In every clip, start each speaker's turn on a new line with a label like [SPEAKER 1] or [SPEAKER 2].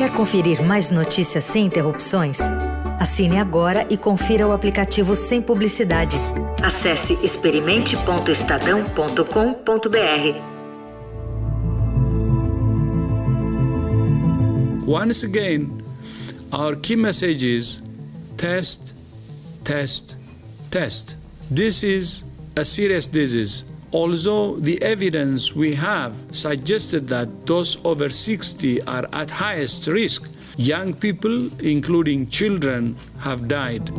[SPEAKER 1] Quer conferir mais notícias sem interrupções? Assine agora e confira o aplicativo sem publicidade. Acesse experimente.estadão.com.br.
[SPEAKER 2] Once again, our key message is test, test, test. This is a serious disease. Although the evidence we have suggested that those over 60 are at highest risk, young people, including children, have died.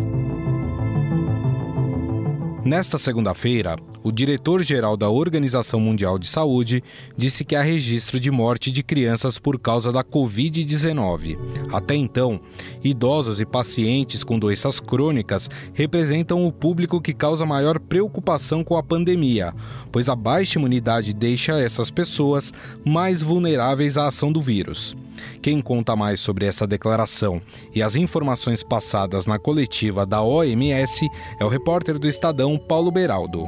[SPEAKER 3] Nesta segunda-feira, o diretor-geral da Organização Mundial de Saúde disse que há registro de morte de crianças por causa da Covid-19. Até então, idosos e pacientes com doenças crônicas representam o público que causa maior preocupação com a pandemia, pois a baixa imunidade deixa essas pessoas mais vulneráveis à ação do vírus. Quem conta mais sobre essa declaração e as informações passadas na coletiva da OMS é o repórter do Estadão, Paulo Beraldo.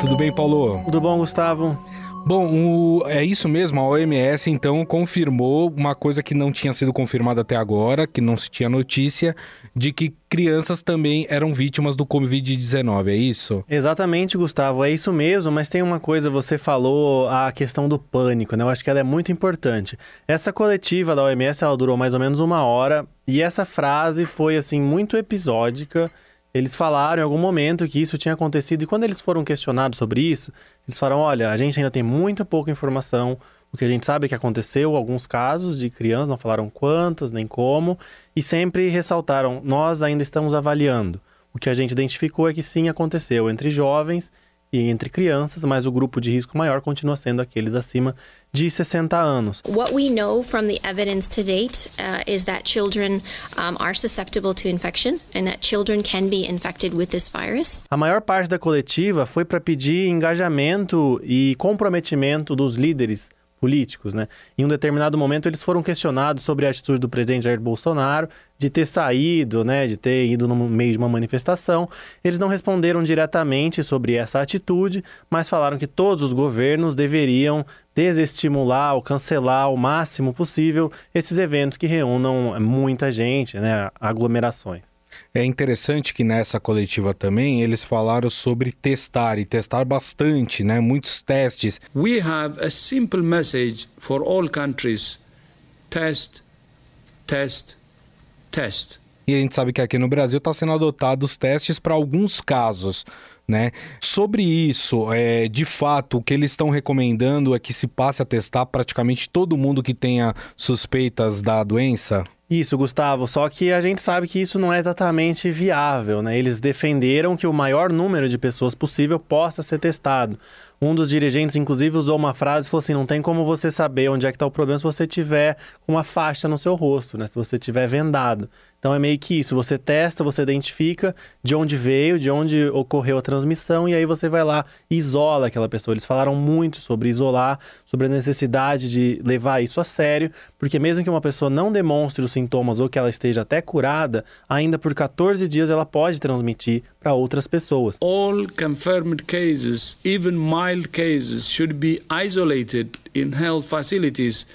[SPEAKER 3] Tudo bem, Paulo?
[SPEAKER 4] Tudo bom, Gustavo?
[SPEAKER 3] Bom, o, é isso mesmo, a OMS então confirmou uma coisa que não tinha sido confirmada até agora, que não se tinha notícia, de que crianças também eram vítimas do Covid-19, é isso?
[SPEAKER 4] Exatamente, Gustavo, é isso mesmo, mas tem uma coisa, você falou a questão do pânico, né? Eu acho que ela é muito importante. Essa coletiva da OMS, ela durou mais ou menos uma hora, e essa frase foi, assim, muito episódica, eles falaram em algum momento que isso tinha acontecido e quando eles foram questionados sobre isso, eles falaram: olha, a gente ainda tem muita pouca informação. O que a gente sabe é que aconteceu, alguns casos de crianças, não falaram quantos nem como, e sempre ressaltaram: nós ainda estamos avaliando. O que a gente identificou é que sim aconteceu entre jovens e entre crianças, mas o grupo de risco maior continua sendo aqueles acima de 60 anos.
[SPEAKER 5] What we know from the evidence to date uh, is that children um, are susceptible to infection and that children can be infected with this virus.
[SPEAKER 4] A maior parte da coletiva foi para pedir engajamento e comprometimento dos líderes políticos, né? Em um determinado momento eles foram questionados sobre a atitude do presidente Jair Bolsonaro de ter saído, né, de ter ido no meio de uma manifestação. Eles não responderam diretamente sobre essa atitude, mas falaram que todos os governos deveriam desestimular ou cancelar o máximo possível esses eventos que reúnam muita gente, né, aglomerações.
[SPEAKER 3] É interessante que nessa coletiva também eles falaram sobre testar e testar bastante, né? Muitos testes.
[SPEAKER 2] We have a simple message for all countries. Test, test, test.
[SPEAKER 3] E a gente sabe que aqui no Brasil está sendo adotados testes para alguns casos. Né? Sobre isso, é, de fato, o que eles estão recomendando é que se passe a testar praticamente todo mundo que tenha suspeitas da doença?
[SPEAKER 4] Isso, Gustavo, só que a gente sabe que isso não é exatamente viável, né? Eles defenderam que o maior número de pessoas possível possa ser testado. Um dos dirigentes, inclusive, usou uma frase e falou assim: não tem como você saber onde é que está o problema se você tiver uma faixa no seu rosto, né? Se você tiver vendado. Então é meio que isso, você testa, você identifica de onde veio, de onde ocorreu a transmissão e aí você vai lá e isola aquela pessoa. Eles falaram muito sobre isolar, sobre a necessidade de levar isso a sério, porque mesmo que uma pessoa não demonstre os sintomas ou que ela esteja até curada, ainda por 14 dias ela pode transmitir para outras pessoas.
[SPEAKER 2] All confirmed cases, even mild cases, should be isolated in health facilities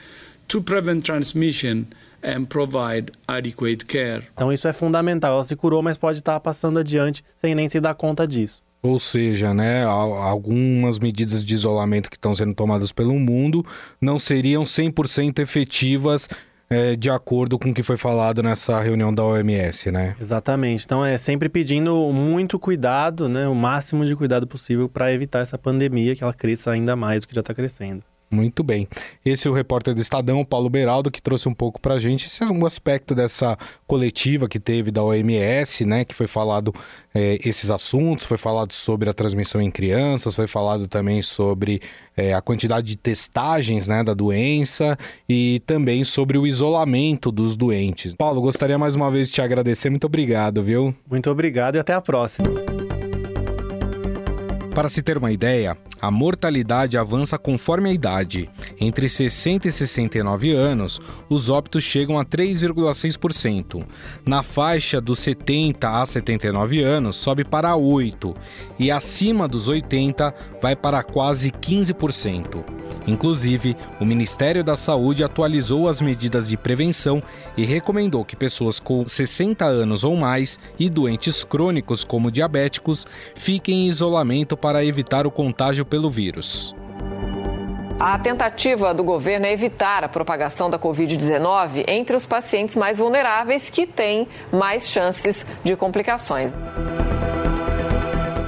[SPEAKER 2] to prevent transmission and provide adequate care.
[SPEAKER 4] Então isso é fundamental. Ela se curou, mas pode estar passando adiante sem nem se dar conta disso.
[SPEAKER 3] Ou seja, né, algumas medidas de isolamento que estão sendo tomadas pelo mundo não seriam 100% efetivas é, de acordo com o que foi falado nessa reunião da OMS, né?
[SPEAKER 4] Exatamente. Então é sempre pedindo muito cuidado, né, o máximo de cuidado possível para evitar essa pandemia que ela cresça ainda mais do que já está crescendo.
[SPEAKER 3] Muito bem. Esse é o repórter do Estadão, Paulo Beraldo, que trouxe um pouco para a gente esse é um aspecto dessa coletiva que teve da OMS, né? Que foi falado é, esses assuntos, foi falado sobre a transmissão em crianças, foi falado também sobre é, a quantidade de testagens né, da doença e também sobre o isolamento dos doentes. Paulo, gostaria mais uma vez de te agradecer. Muito obrigado, viu?
[SPEAKER 4] Muito obrigado e até a próxima.
[SPEAKER 3] Para se ter uma ideia, a mortalidade avança conforme a idade. Entre 60 e 69 anos, os óbitos chegam a 3,6%. Na faixa dos 70 a 79 anos, sobe para 8%, e acima dos 80 vai para quase 15%. Inclusive, o Ministério da Saúde atualizou as medidas de prevenção e recomendou que pessoas com 60 anos ou mais e doentes crônicos como diabéticos fiquem em isolamento para evitar o contágio pelo vírus.
[SPEAKER 6] A tentativa do governo é evitar a propagação da Covid-19 entre os pacientes mais vulneráveis que têm mais chances de complicações.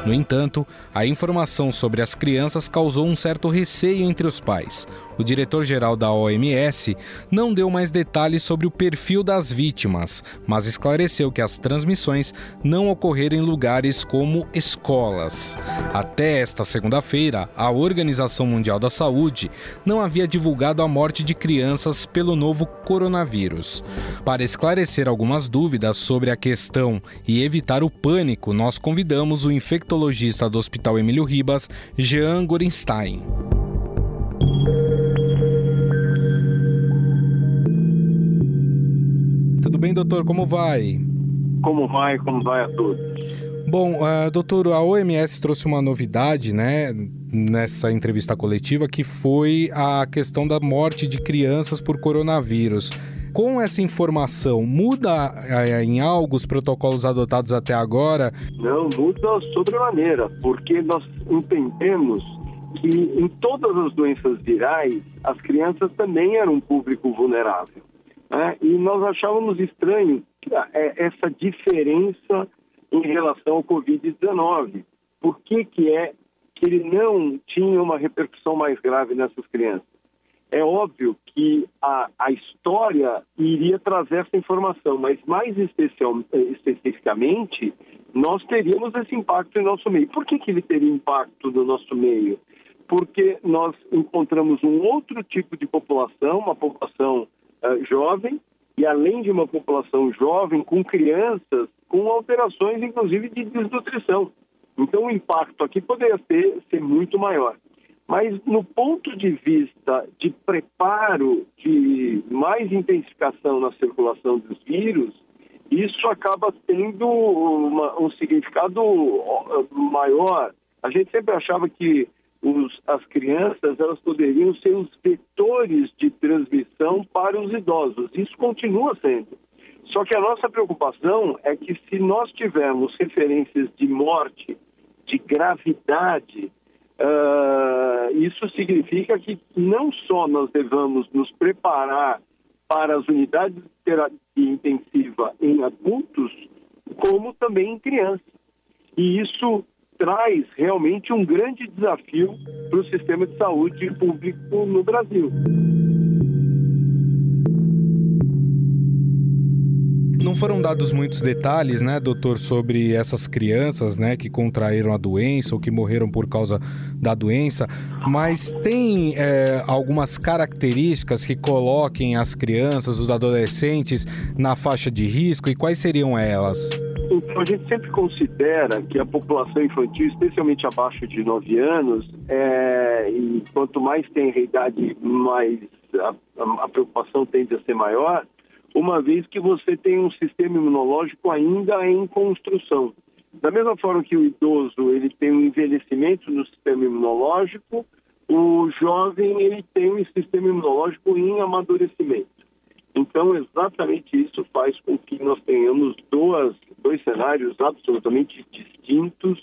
[SPEAKER 3] No entanto, a informação sobre as crianças causou um certo receio entre os pais. O diretor-geral da OMS não deu mais detalhes sobre o perfil das vítimas, mas esclareceu que as transmissões não ocorreram em lugares como escolas. Até esta segunda-feira, a Organização Mundial da Saúde não havia divulgado a morte de crianças pelo novo coronavírus. Para esclarecer algumas dúvidas sobre a questão e evitar o pânico, nós convidamos o infectologista do Hospital Emílio Ribas, Jean Gorenstein. Tudo bem, doutor? Como vai?
[SPEAKER 7] Como vai? Como vai a todos?
[SPEAKER 3] Bom, uh, doutor, a OMS trouxe uma novidade, né, nessa entrevista coletiva, que foi a questão da morte de crianças por coronavírus. Com essa informação, muda uh, em algo os protocolos adotados até agora?
[SPEAKER 7] Não, muda sobremaneira, porque nós entendemos que em todas as doenças virais, as crianças também eram um público vulnerável. Né? E nós achávamos estranho é, essa diferença em relação ao Covid-19. Por que, que é que ele não tinha uma repercussão mais grave nessas crianças? É óbvio que a, a história iria trazer essa informação, mas mais especial, especificamente, nós teríamos esse impacto em nosso meio. Por que, que ele teria impacto no nosso meio? Porque nós encontramos um outro tipo de população, uma população uh, jovem, e além de uma população jovem, com crianças com alterações, inclusive, de desnutrição. Então, o impacto aqui poderia ser, ser muito maior. Mas, no ponto de vista de preparo, de mais intensificação na circulação dos vírus, isso acaba tendo uma, um significado maior. A gente sempre achava que os, as crianças elas poderiam ser os vetores de transmissão para os idosos. Isso continua sendo. Só que a nossa preocupação é que se nós tivermos referências de morte, de gravidade, uh, isso significa que não só nós devemos nos preparar para as unidades de terapia intensiva em adultos, como também em crianças. E isso traz realmente um grande desafio para o sistema de saúde público no Brasil.
[SPEAKER 3] Não foram dados muitos detalhes, né, doutor, sobre essas crianças, né, que contraíram a doença ou que morreram por causa da doença, mas tem é, algumas características que coloquem as crianças, os adolescentes na faixa de risco e quais seriam elas?
[SPEAKER 7] Então, a gente sempre considera que a população infantil, especialmente abaixo de 9 anos, é, e quanto mais tem a idade, mais a, a, preocupação tende a ser maior, uma vez que você tem um sistema imunológico ainda em construção. Da mesma forma que o idoso ele tem um envelhecimento no sistema imunológico, o jovem ele tem um sistema imunológico em amadurecimento. Então, exatamente isso faz com que nós tenhamos duas, dois cenários absolutamente distintos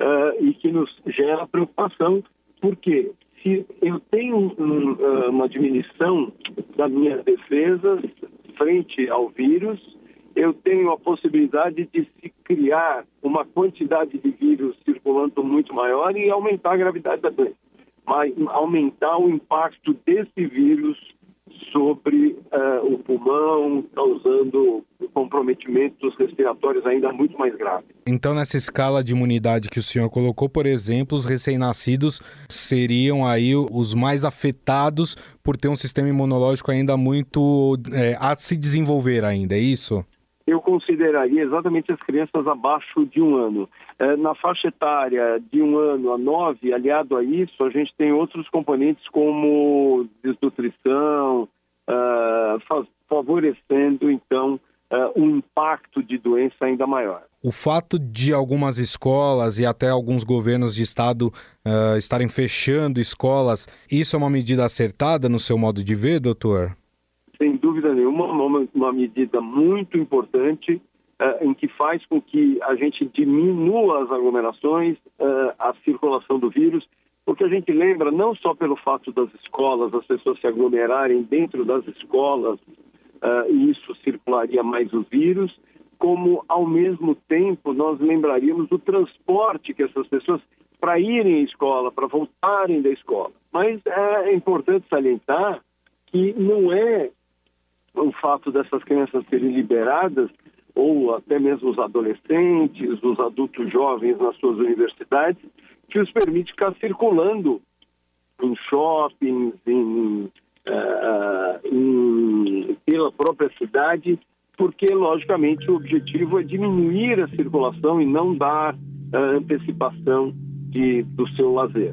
[SPEAKER 7] uh, e que nos gera preocupação, porque se eu tenho um, uh, uma diminuição das minhas defesas frente ao vírus, eu tenho a possibilidade de se criar uma quantidade de vírus circulando muito maior e aumentar a gravidade da doença, mas aumentar o impacto desse vírus sobre uh, o pulmão, causando comprometimentos respiratórios ainda muito mais graves.
[SPEAKER 3] Então, nessa escala de imunidade que o senhor colocou, por exemplo, os recém-nascidos seriam aí os mais afetados por ter um sistema imunológico ainda muito é, a se desenvolver ainda, é isso?
[SPEAKER 7] Eu consideraria exatamente as crianças abaixo de um ano. É, na faixa etária de um ano a nove, aliado a isso, a gente tem outros componentes como desnutrição, uh, favorecendo então uh, um impacto de doença ainda maior.
[SPEAKER 3] O fato de algumas escolas e até alguns governos de estado uh, estarem fechando escolas, isso é uma medida acertada no seu modo de ver, doutor?
[SPEAKER 7] Sem dúvida nenhuma, uma, uma medida muito importante uh, em que faz com que a gente diminua as aglomerações, a circulação do vírus, porque a gente lembra não só pelo fato das escolas, as pessoas se aglomerarem dentro das escolas, e isso circularia mais o vírus, como ao mesmo tempo nós lembraríamos do transporte que essas pessoas para irem à escola, para voltarem da escola. Mas é importante salientar que não é o fato dessas crianças serem liberadas ou até mesmo os adolescentes, os adultos jovens nas suas universidades, que os permite ficar circulando em shoppings, em, uh, em, pela própria cidade, porque, logicamente, o objetivo é diminuir a circulação e não dar uh, antecipação de, do seu lazer.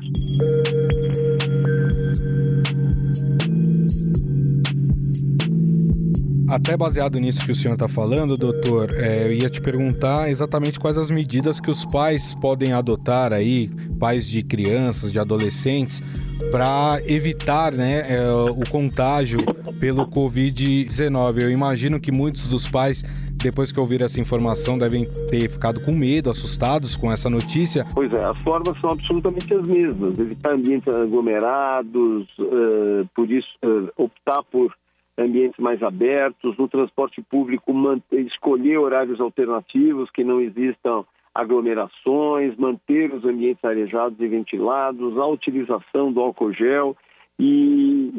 [SPEAKER 3] Até baseado nisso que o senhor está falando, doutor, é, eu ia te perguntar exatamente quais as medidas que os pais podem adotar aí, pais de crianças, de adolescentes, para evitar né, é, o contágio pelo Covid-19. Eu imagino que muitos dos pais, depois que ouviram essa informação, devem ter ficado com medo, assustados com essa notícia.
[SPEAKER 7] Pois é, as formas são absolutamente as mesmas: evitar ambientes aglomerados, uh, por isso, uh, optar por ambientes mais abertos, no transporte público, manter, escolher horários alternativos que não existam aglomerações, manter os ambientes arejados e ventilados, a utilização do álcool gel e,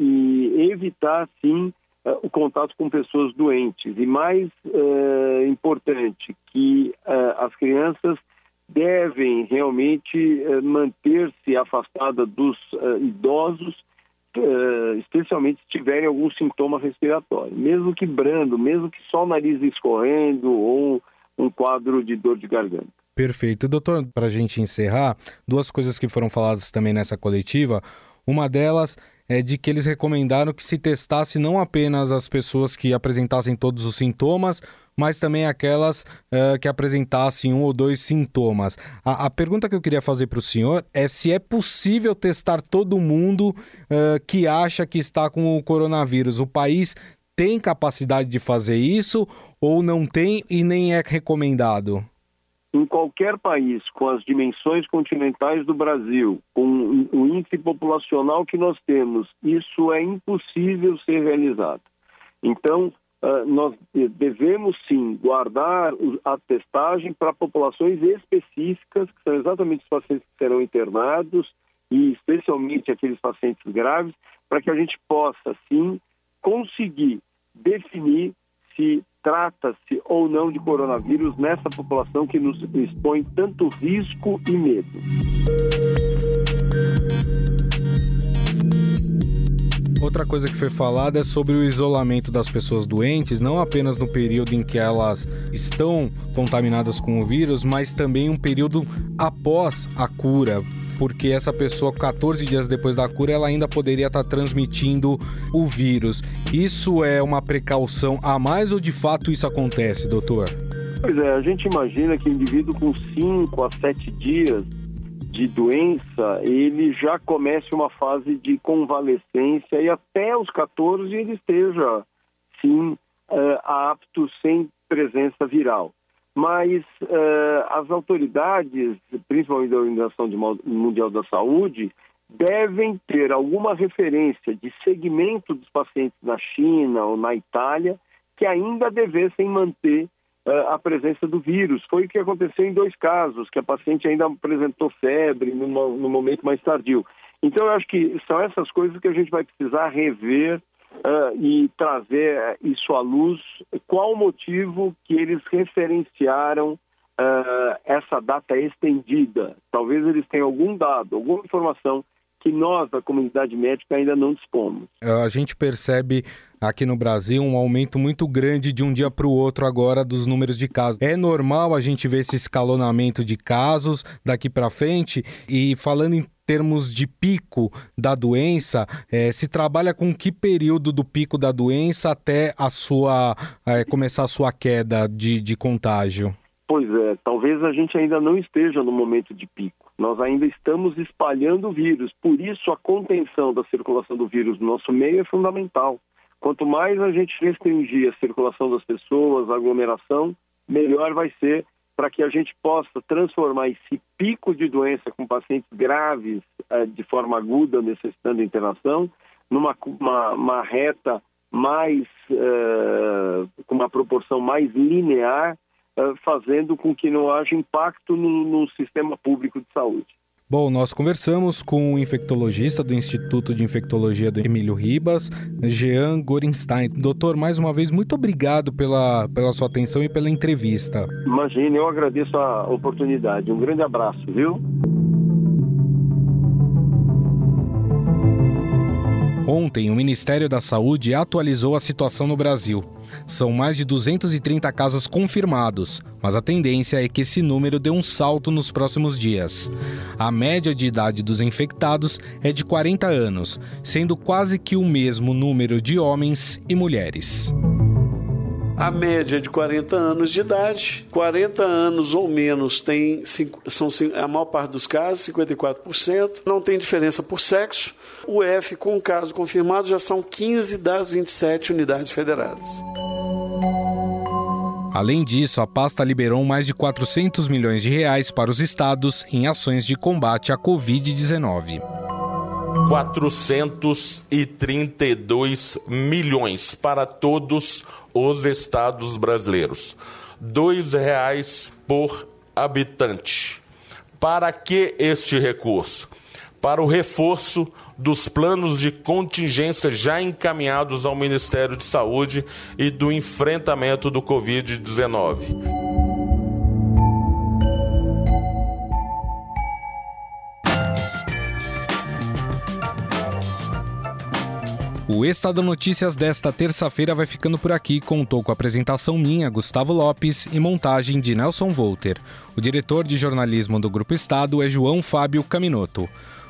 [SPEAKER 7] e evitar, sim, uh, o contato com pessoas doentes. E mais uh, importante, que uh, as crianças devem realmente manter-se afastadas dos idosos, especialmente se tiverem algum sintoma respiratório, mesmo que brando, mesmo que só o nariz escorrendo ou um quadro de dor de garganta.
[SPEAKER 3] Perfeito. Doutor, para a gente encerrar, duas coisas que foram faladas também nessa coletiva. Uma delas é de que eles recomendaram que se testasse não apenas as pessoas que apresentassem todos os sintomas, mas também aquelas uh, que apresentassem um ou dois sintomas. A, a pergunta que eu queria fazer para o senhor é se é possível testar todo mundo uh, que acha que está com o coronavírus. O país tem capacidade de fazer isso ou não tem e nem é recomendado?
[SPEAKER 7] Em qualquer país com as dimensões continentais do Brasil, com o índice populacional que nós temos, isso é impossível ser realizado. Então, ah, nós devemos sim guardar a testagem para populações específicas, que são exatamente os pacientes que serão internados e especialmente aqueles pacientes graves, para que a gente possa sim conseguir definir trata-se ou não de coronavírus nessa população que nos expõe tanto risco e medo.
[SPEAKER 3] Outra coisa que foi falada é sobre o isolamento das pessoas doentes, não apenas no período em que elas estão contaminadas com o vírus, mas também um período após a cura porque essa pessoa, 14 dias depois da cura, ela ainda poderia estar transmitindo o vírus. Isso é uma precaução a mais ou de fato isso acontece, doutor?
[SPEAKER 7] Pois é, a gente imagina que o indivíduo com 5 a 7 dias de doença, ele já comece uma fase de convalescência e até os 14 ele esteja, sim, uh, apto sem presença viral mas uh, as autoridades, principalmente da Organização Mundial da Saúde, devem ter alguma referência de segmento dos pacientes na China ou na Itália que ainda devessem manter uh, a presença do vírus. Foi o que aconteceu em dois casos, que a paciente ainda apresentou febre no, momento mais tardio. Então, eu acho que são essas coisas que a gente vai precisar rever uh, e trazer isso à luz. Qual o motivo que eles referenciaram uh, essa data estendida? Talvez eles tenham algum dado, alguma informação que nós, da comunidade médica, ainda não dispomos.
[SPEAKER 3] A gente percebe aqui no Brasil um aumento muito grande de um dia para o outro agora dos números de casos. É normal a gente ver esse escalonamento de casos daqui para frente e falando em termos de pico da doença, é, se trabalha com que período do pico da doença até a sua é, começar a sua queda de, de contágio?
[SPEAKER 7] Pois é, talvez a gente ainda não esteja no momento de pico. Nós ainda estamos espalhando o vírus, por isso a contenção da circulação do vírus no nosso meio é fundamental. Quanto mais a gente restringir a circulação das pessoas, a aglomeração, melhor vai ser para que a gente possa transformar esse pico de doença com pacientes graves eh, de forma aguda, necessitando internação, numa uma, uma reta mais, eh, com uma proporção mais linear, fazendo com que não haja impacto no, no sistema público de saúde.
[SPEAKER 3] Bom, nós conversamos com o infectologista do Instituto de Infectologia do Emílio Ribas, Jean Gorenstein. Doutor, mais uma vez, muito obrigado pela, pela sua atenção e pela entrevista.
[SPEAKER 7] Imagine, eu agradeço a oportunidade. Um grande abraço, viu?
[SPEAKER 3] Ontem, o Ministério da Saúde atualizou a situação no Brasil. São mais de 230 casos confirmados, mas a tendência é que esse número dê um salto nos próximos dias. A média de idade dos infectados é de 40 anos, sendo quase que o mesmo número de homens e mulheres.
[SPEAKER 8] A média de 40 anos de idade, 40 anos ou menos tem são a maior parte dos casos, 54%, não tem diferença por sexo. O F com caso confirmado já são 15 das 27 unidades federadas.
[SPEAKER 3] Além disso, a pasta liberou mais de 400 milhões de reais para os estados em ações de combate à Covid-19.
[SPEAKER 9] 432 milhões para todos os estados brasileiros. R$ reais por habitante. Para que este recurso? Para o reforço dos planos de contingência já encaminhados ao Ministério de Saúde e do enfrentamento do Covid-19.
[SPEAKER 3] O Estado Notícias desta terça-feira vai ficando por aqui. Contou com a apresentação minha, Gustavo Lopes, e montagem de Nelson Volter. O diretor de jornalismo do Grupo Estado é João Fábio Caminoto.